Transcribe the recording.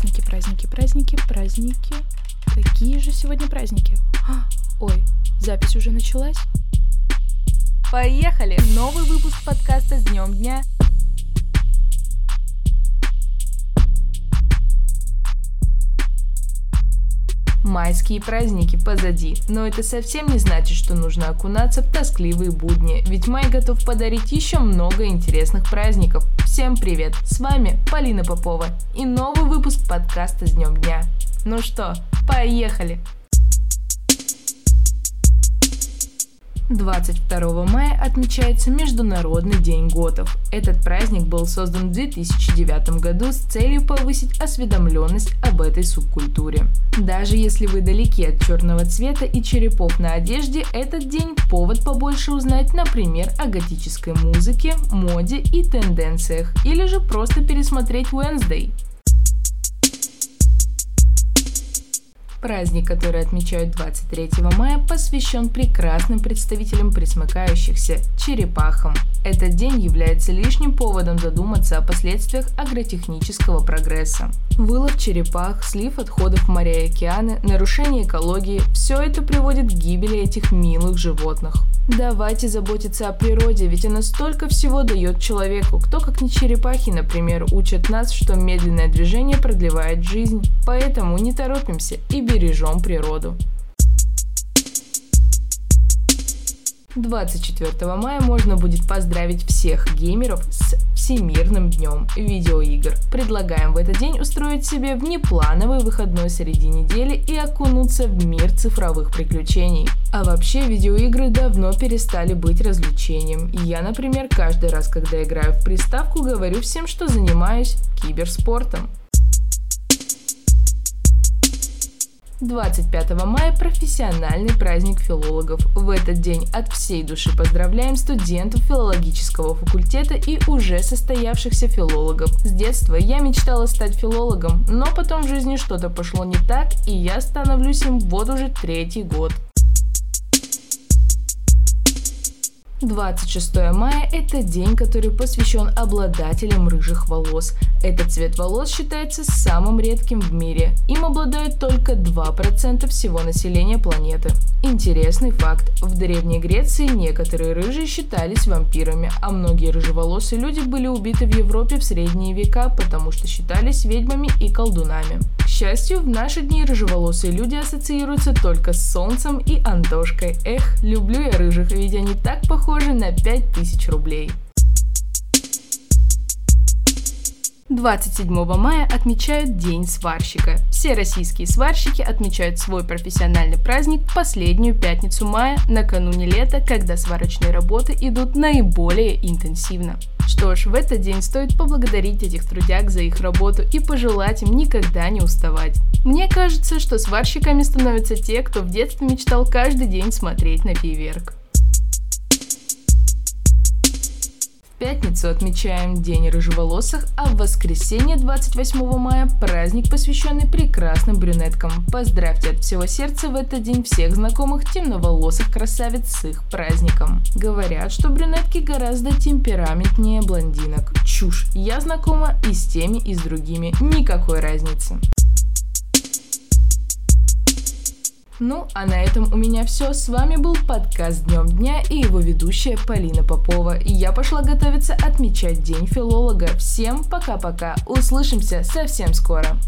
Праздники, праздники, праздники. Какие же сегодня праздники? А, ой, запись уже началась? Поехали! Новый выпуск подкаста с днем дня. Майские праздники позади, но это совсем не значит, что нужно окунаться в тоскливые будни, ведь май готов подарить еще много интересных праздников. Всем привет, с вами Полина Попова и новый выпуск подкаста с днем дня. Ну что, поехали! 22 мая отмечается Международный день готов. Этот праздник был создан в 2009 году с целью повысить осведомленность об этой субкультуре. Даже если вы далеки от черного цвета и черепов на одежде, этот день – повод побольше узнать, например, о готической музыке, моде и тенденциях, или же просто пересмотреть Wednesday. Праздник, который отмечают 23 мая, посвящен прекрасным представителям присмыкающихся – черепахам. Этот день является лишним поводом задуматься о последствиях агротехнического прогресса. Вылов черепах, слив отходов моря и океаны, нарушение экологии – все это приводит к гибели этих милых животных. Давайте заботиться о природе, ведь она столько всего дает человеку. Кто, как не черепахи, например, учат нас, что медленное движение продлевает жизнь. Поэтому не торопимся и бережем природу. 24 мая можно будет поздравить всех геймеров с Всемирным днем видеоигр. Предлагаем в этот день устроить себе внеплановый выходной среди недели и окунуться в мир цифровых приключений. А вообще, видеоигры давно перестали быть развлечением. Я, например, каждый раз, когда играю в приставку, говорю всем, что занимаюсь киберспортом. 25 мая профессиональный праздник филологов. В этот день от всей души поздравляем студентов филологического факультета и уже состоявшихся филологов. С детства я мечтала стать филологом, но потом в жизни что-то пошло не так, и я становлюсь им вот уже третий год. 26 мая – это день, который посвящен обладателям рыжих волос. Этот цвет волос считается самым редким в мире. Им обладают только 2% всего населения планеты. Интересный факт. В Древней Греции некоторые рыжие считались вампирами, а многие рыжеволосые люди были убиты в Европе в средние века, потому что считались ведьмами и колдунами. Счастью, в наши дни рыжеволосые люди ассоциируются только с солнцем и Антошкой. Эх, люблю я рыжих, ведь они так похожи на 5000 рублей. 27 мая отмечают День сварщика. Все российские сварщики отмечают свой профессиональный праздник в последнюю пятницу мая, накануне лета, когда сварочные работы идут наиболее интенсивно. Что ж, в этот день стоит поблагодарить этих трудяг за их работу и пожелать им никогда не уставать. Мне кажется, что сварщиками становятся те, кто в детстве мечтал каждый день смотреть на фейерверк. Пятницу отмечаем День рыжеволосых, а в воскресенье 28 мая праздник, посвященный прекрасным брюнеткам. Поздравьте от всего сердца в этот день всех знакомых темноволосых красавиц с их праздником. Говорят, что брюнетки гораздо темпераментнее блондинок. Чушь. Я знакома и с теми, и с другими. Никакой разницы. Ну, а на этом у меня все. С вами был подкаст Днем Дня и его ведущая Полина Попова. И я пошла готовиться отмечать День филолога. Всем пока-пока. Услышимся совсем скоро.